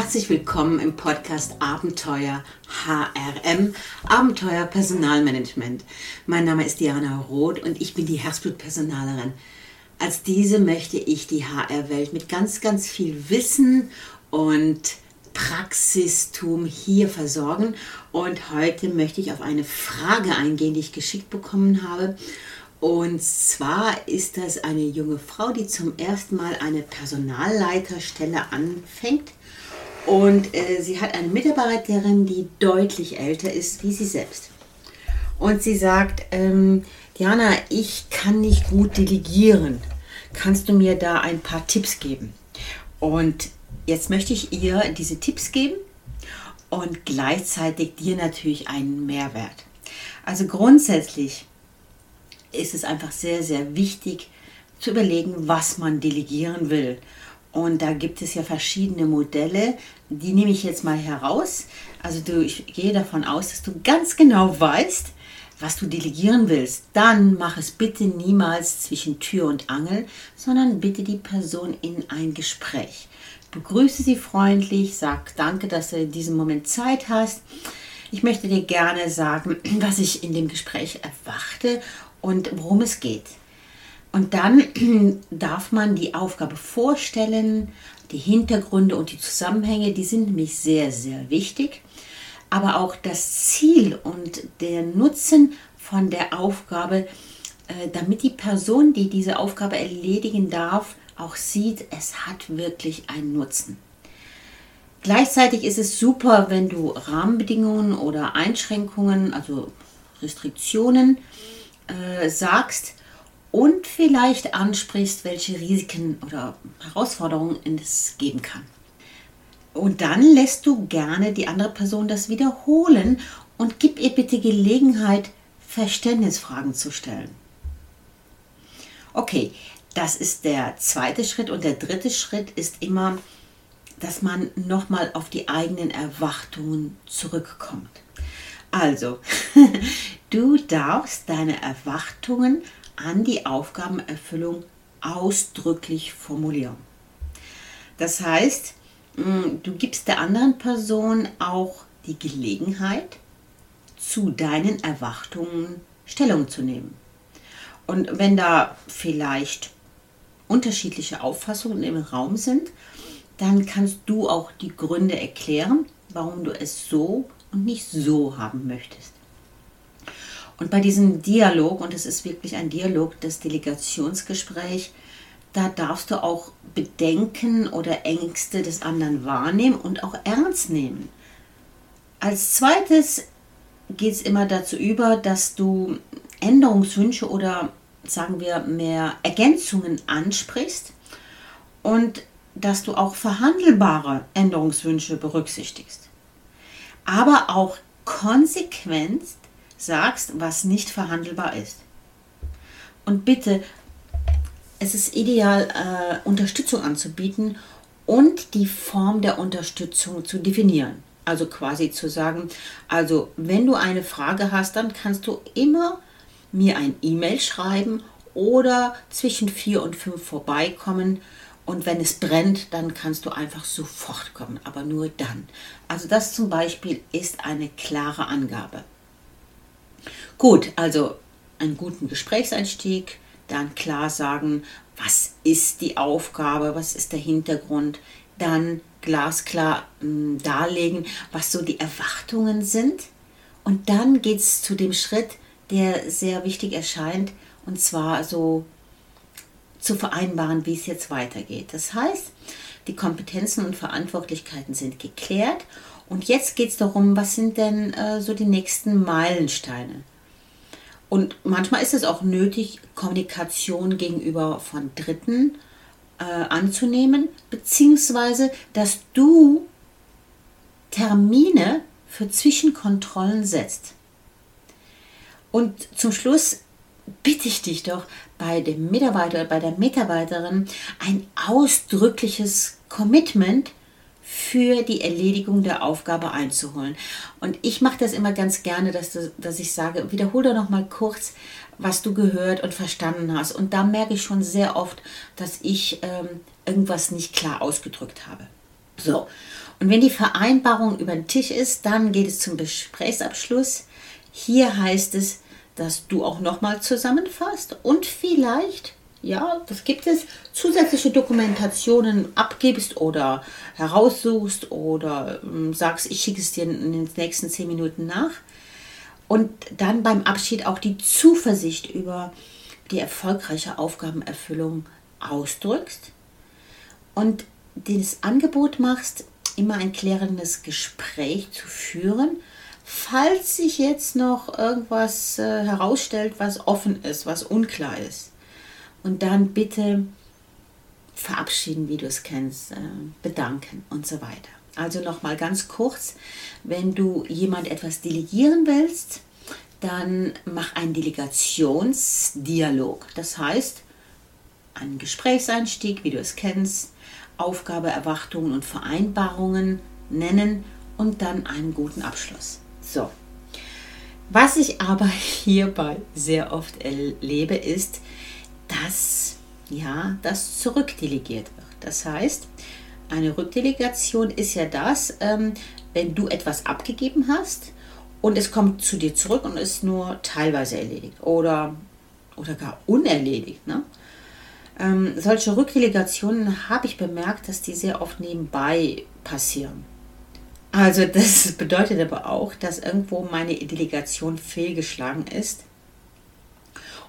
Herzlich willkommen im Podcast Abenteuer HRM, Abenteuer Personalmanagement. Mein Name ist Diana Roth und ich bin die Herzblutpersonalerin. Als diese möchte ich die HR-Welt mit ganz, ganz viel Wissen und Praxistum hier versorgen. Und heute möchte ich auf eine Frage eingehen, die ich geschickt bekommen habe. Und zwar ist das eine junge Frau, die zum ersten Mal eine Personalleiterstelle anfängt und äh, sie hat eine Mitarbeiterin, die deutlich älter ist wie sie selbst. Und sie sagt, ähm, Diana, ich kann nicht gut delegieren. Kannst du mir da ein paar Tipps geben? Und jetzt möchte ich ihr diese Tipps geben und gleichzeitig dir natürlich einen Mehrwert. Also grundsätzlich ist es einfach sehr, sehr wichtig zu überlegen, was man delegieren will. Und da gibt es ja verschiedene Modelle, die nehme ich jetzt mal heraus. Also du, ich gehe davon aus, dass du ganz genau weißt, was du delegieren willst. Dann mach es bitte niemals zwischen Tür und Angel, sondern bitte die Person in ein Gespräch. Begrüße sie freundlich, sag danke, dass du in diesem Moment Zeit hast. Ich möchte dir gerne sagen, was ich in dem Gespräch erwarte und worum es geht. Und dann darf man die Aufgabe vorstellen, die Hintergründe und die Zusammenhänge, die sind nämlich sehr, sehr wichtig. Aber auch das Ziel und der Nutzen von der Aufgabe, äh, damit die Person, die diese Aufgabe erledigen darf, auch sieht, es hat wirklich einen Nutzen. Gleichzeitig ist es super, wenn du Rahmenbedingungen oder Einschränkungen, also Restriktionen äh, sagst, und vielleicht ansprichst, welche Risiken oder Herausforderungen es geben kann. Und dann lässt du gerne die andere Person das wiederholen und gib ihr bitte Gelegenheit, Verständnisfragen zu stellen. Okay, das ist der zweite Schritt und der dritte Schritt ist immer, dass man nochmal auf die eigenen Erwartungen zurückkommt. Also, du darfst deine Erwartungen an die Aufgabenerfüllung ausdrücklich formulieren. Das heißt, mm, du gibst der anderen Person auch die Gelegenheit, zu deinen Erwartungen Stellung zu nehmen. Und wenn da vielleicht unterschiedliche Auffassungen im Raum sind, dann kannst du auch die Gründe erklären, warum du es so und nicht so haben möchtest. Und bei diesem Dialog, und es ist wirklich ein Dialog, das Delegationsgespräch, da darfst du auch Bedenken oder Ängste des anderen wahrnehmen und auch ernst nehmen. Als zweites geht es immer dazu über, dass du Änderungswünsche oder sagen wir mehr Ergänzungen ansprichst und dass du auch verhandelbare Änderungswünsche berücksichtigst. Aber auch konsequent sagst, was nicht verhandelbar ist. Und bitte, es ist ideal, äh, Unterstützung anzubieten und die Form der Unterstützung zu definieren. Also quasi zu sagen, also wenn du eine Frage hast, dann kannst du immer mir ein E-Mail schreiben oder zwischen vier und fünf vorbeikommen. Und wenn es brennt, dann kannst du einfach sofort kommen, aber nur dann. Also das zum Beispiel ist eine klare Angabe. Gut, also einen guten Gesprächseinstieg, dann klar sagen, was ist die Aufgabe, was ist der Hintergrund, dann glasklar mh, hm, darlegen, was so die Erwartungen sind. Und dann geht es zu dem Schritt, der sehr wichtig erscheint, und zwar so zu vereinbaren, wie es jetzt weitergeht. Das heißt, die Kompetenzen und Verantwortlichkeiten sind geklärt und jetzt geht es darum, was sind denn äh, so die nächsten Meilensteine. Und manchmal ist es auch nötig, Kommunikation gegenüber von Dritten äh, anzunehmen, beziehungsweise dass du Termine für Zwischenkontrollen setzt. Und zum Schluss bitte ich dich doch bei dem Mitarbeiter oder bei der Mitarbeiterin ein ausdrückliches Commitment für die Erledigung der Aufgabe einzuholen. Und ich mache das immer ganz gerne, dass, du, dass ich sage, wiederhole doch noch mal kurz, was du gehört und verstanden hast. Und da merke ich schon sehr oft, dass ich ähm, irgendwas nicht klar ausgedrückt habe. So, Und wenn die Vereinbarung über den Tisch ist, dann geht es zum Gesprächsabschluss. Hier heißt es, dass du auch nochmal zusammenfasst und vielleicht, ja, das gibt es, zusätzliche Dokumentationen abgibst oder heraussuchst oder äh, sagst, ich schicke es dir in den nächsten zehn Minuten nach. Und dann beim Abschied auch die Zuversicht über die erfolgreiche Aufgabenerfüllung ausdrückst und das Angebot machst, immer ein klärendes Gespräch zu führen, falls sich jetzt noch irgendwas äh, herausstellt, was offen ist, was unklar ist. Und dann bitte verabschieden, wie du es kennst, äh, bedanken und so weiter. Also nochmal ganz kurz, wenn du jemand etwas delegieren willst, dann mach einen Delegationsdialog. Das heißt, einen Gesprächseinstieg, wie du es kennst, Aufgabe, Erwartungen und Vereinbarungen nennen und dann einen guten Abschluss. So. Was ich aber hierbei sehr oft erlebe, ist, dass ja, das zurückdelegiert wird. Das heißt, eine Rückdelegation ist ja das, ähm, wenn du etwas abgegeben hast und es kommt zu dir zurück und ist nur teilweise erledigt oder, oder gar unerledigt. Ne? Ähm, solche Rückdelegationen habe ich bemerkt, dass die sehr oft nebenbei passieren. Also das bedeutet aber auch, dass irgendwo meine Delegation fehlgeschlagen ist.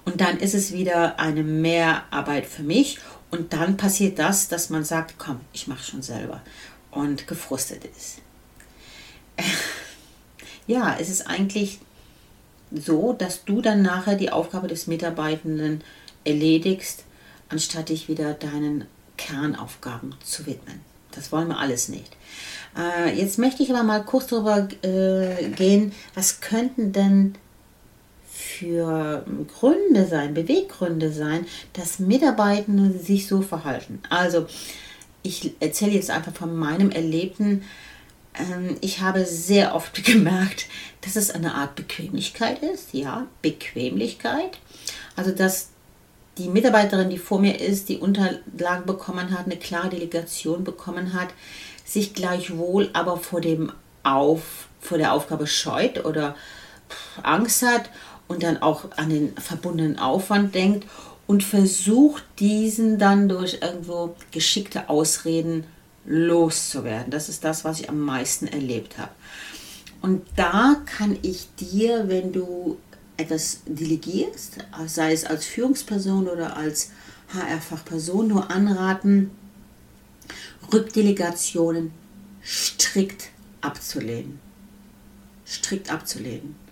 Und dann ist es wieder eine Mehrarbeit für mich. Und dann passiert das, dass man sagt, komm, ich mache schon selber. Und gefrustet ist. Ja, es ist eigentlich so, dass du dann nachher die Aufgabe des Mitarbeitenden erledigst anstatt dich wieder deinen Kernaufgaben zu widmen. Das wollen wir alles nicht. Äh, jetzt möchte ich aber mal kurz darüber äh, gehen, was könnten denn für Gründe sein, Beweggründe sein, dass Mitarbeitende sich so verhalten. Also, ich erzähle jetzt einfach von meinem Erlebten. Ähm, ich habe sehr oft gemerkt, dass es eine Art Bequemlichkeit ist. Ja, Bequemlichkeit. Also, dass die Mitarbeiterin, die vor mir ist, die Unterlagen bekommen hat, eine klare Delegation bekommen hat, sich gleichwohl aber vor dem Auf, vor der Aufgabe scheut oder Angst hat und dann auch an den verbundenen Aufwand denkt und versucht, diesen dann durch irgendwo geschickte Ausreden loszuwerden. Das ist das, was ich am meisten erlebt habe. Und da kann ich dir, wenn du etwas delegierst, sei es als Führungsperson oder als HR-Fachperson, nur anraten, Rückdelegationen strikt abzulehnen. Strikt abzulehnen.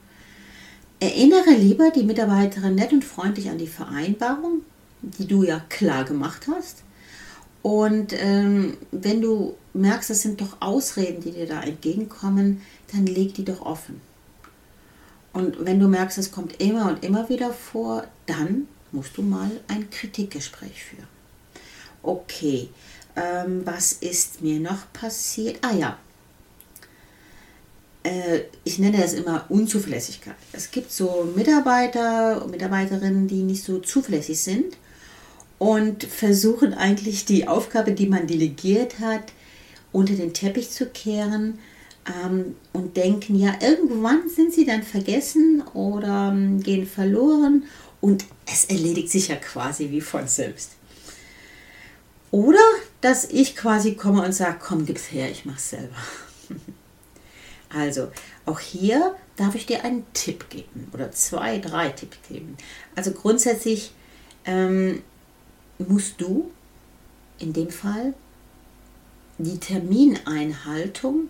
Erinnere lieber die Mitarbeiterin nett und freundlich an die Vereinbarung, die du ja klar gemacht hast. Und ähm, wenn du merkst, das sind doch Ausreden, die dir da entgegenkommen, dann leg die doch offen. Und wenn du merkst, es kommt immer und immer wieder vor, dann musst du mal ein Kritikgespräch führen. Okay, ähm, was ist mir noch passiert? Ah ja, ich nenne das immer Unzuverlässigkeit. Es gibt so Mitarbeiter und Mitarbeiterinnen, die nicht so zuverlässig sind und versuchen eigentlich die Aufgabe, die man delegiert hat, unter den Teppich zu kehren ähm, und denken, ja, irgendwann sind sie dann vergessen oder ähm, gehen verloren und es erledigt sich ja quasi wie von selbst. Oder dass ich quasi komme und sage, komm, gib's her, ich mach's selber. also, auch hier darf ich dir einen Tipp geben oder zwei, drei Tipps geben. Also grundsätzlich ähm, musst du in dem Fall die Termineinhaltung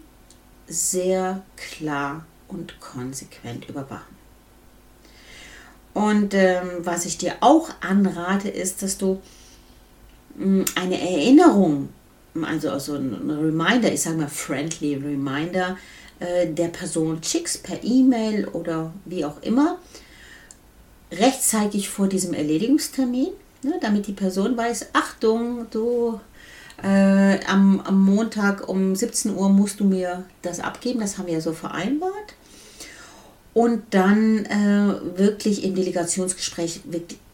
sehr klar und konsequent überwachen. Und ähm, was ich dir auch anrate, ist, dass du mh, hm, eine Erinnerung, also, also ein Reminder, ich sage mal friendly Reminder, äh, der Person schickst per E-Mail oder wie auch immer, rechtzeitig vor diesem Erledigungstermin, ne, damit die Person weiß, Achtung, du äh, am, am Montag um 17 Uhr musst du mir das abgeben, das haben wir ja so vereinbart. Und dann äh, wirklich im Delegationsgespräch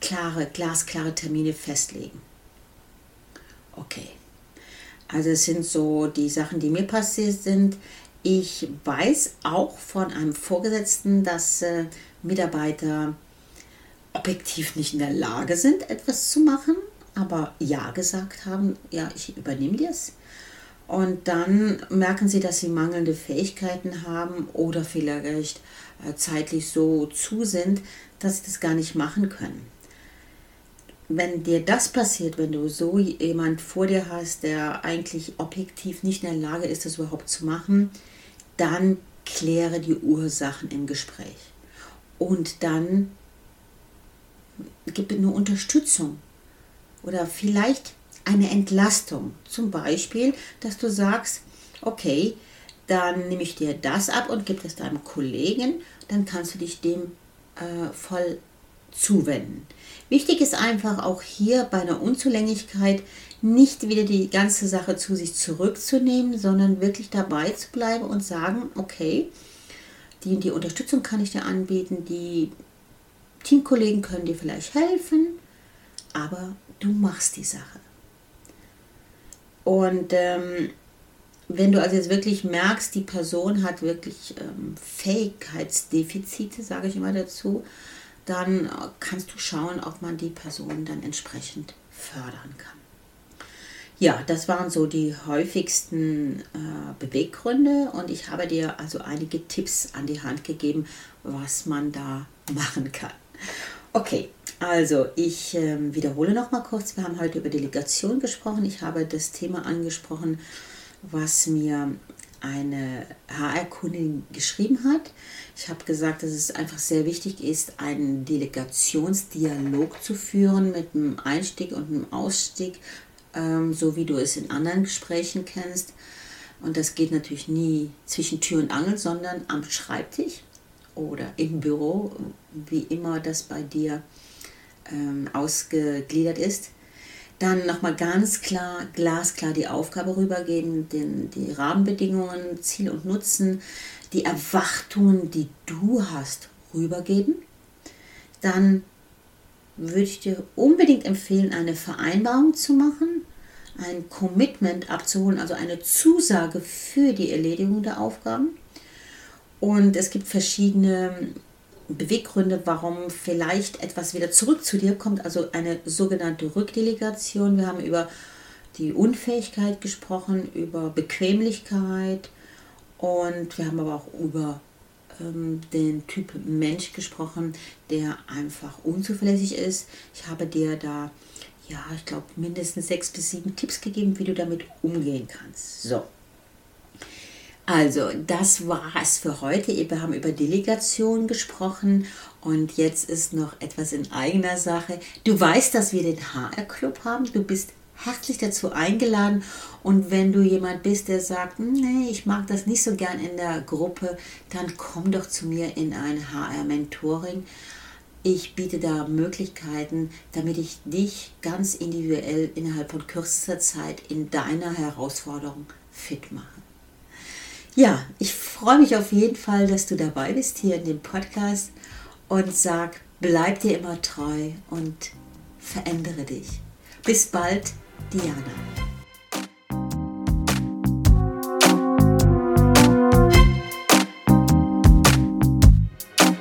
klare, glasklare Termine festlegen. Okay. Also es sind so die Sachen, die mir passiert sind. Ich weiß auch von einem Vorgesetzten, dass äh, Mitarbeiter objektiv nicht in der Lage sind, etwas zu machen, aber ja gesagt haben, ja, ich übernehme das. Und dann merken sie, dass sie mangelnde Fähigkeiten haben oder vielleicht äh, zeitlich so zu sind, dass sie das gar nicht machen können. Wenn dir das passiert, wenn du so jemand vor dir hast, der eigentlich objektiv nicht in der Lage ist, das überhaupt zu machen, dann kläre die Ursachen im Gespräch. Und dann gib eine Unterstützung oder vielleicht eine Entlastung. Zum Beispiel, dass du sagst, okay, dann nehme ich dir das ab und gebe es deinem Kollegen, dann kannst du dich dem äh, voll zuwenden. Wichtig ist einfach auch hier bei einer Unzulänglichkeit nicht wieder die ganze Sache zu sich zurückzunehmen, sondern wirklich dabei zu bleiben und sagen, okay, die, die Unterstützung kann ich dir anbieten, die Teamkollegen können dir vielleicht helfen, aber du machst die Sache. Und ähm, wenn du also jetzt wirklich merkst, die Person hat wirklich ähm, Fähigkeitsdefizite, sage ich immer dazu, dann kannst du schauen, ob man die Person dann entsprechend fördern kann. Ja, das waren so die häufigsten äh, Beweggründe und ich habe dir also einige Tipps an die Hand gegeben, was man da machen kann. Okay, also ich äh, wiederhole noch mal kurz. Wir haben heute über Delegation gesprochen. Ich habe das Thema angesprochen, was mir eine HR-Kundin geschrieben hat. Ich habe gesagt, dass es einfach sehr wichtig ist, einen Delegationsdialog zu führen mit einem Einstieg und einem Ausstieg, ähm, so wie du es in anderen Gesprächen kennst. Und das geht natürlich nie zwischen Tür und Angel, sondern am Schreibtisch oder im Büro, wie immer das bei dir ähm, ausgegliedert ist. Dann nochmal ganz klar, glasklar die Aufgabe rübergeben, den, die Rahmenbedingungen, Ziel und Nutzen, die Erwartungen, die du hast, rübergeben. Dann würde ich dir unbedingt empfehlen, eine Vereinbarung zu machen, ein Commitment abzuholen, also eine Zusage für die Erledigung der Aufgaben. Und es gibt verschiedene Beweggründe, warum vielleicht etwas wieder zurück zu dir kommt, also eine sogenannte Rückdelegation. Wir haben über die Unfähigkeit gesprochen, über Bequemlichkeit und wir haben aber auch über ähm, den Typ Mensch gesprochen, der einfach unzuverlässig ist. Ich habe dir da, ja, ich glaube, mindestens sechs bis sieben Tipps gegeben, wie du damit umgehen kannst. So. Also, das war es für heute. Wir haben über Delegation gesprochen und jetzt ist noch etwas in eigener Sache. Du weißt, dass wir den HR-Club haben. Du bist herzlich dazu eingeladen. Und wenn du jemand bist, der sagt, nee, ich mag das nicht so gern in der Gruppe, dann komm doch zu mir in ein HR-Mentoring. Ich biete da Möglichkeiten, damit ich dich ganz individuell innerhalb von kürzester Zeit in deiner Herausforderung fit mache. Ja, ich freue mich auf jeden Fall, dass du dabei bist hier in dem Podcast und sag, bleib dir immer treu und verändere dich. Bis bald, Diana.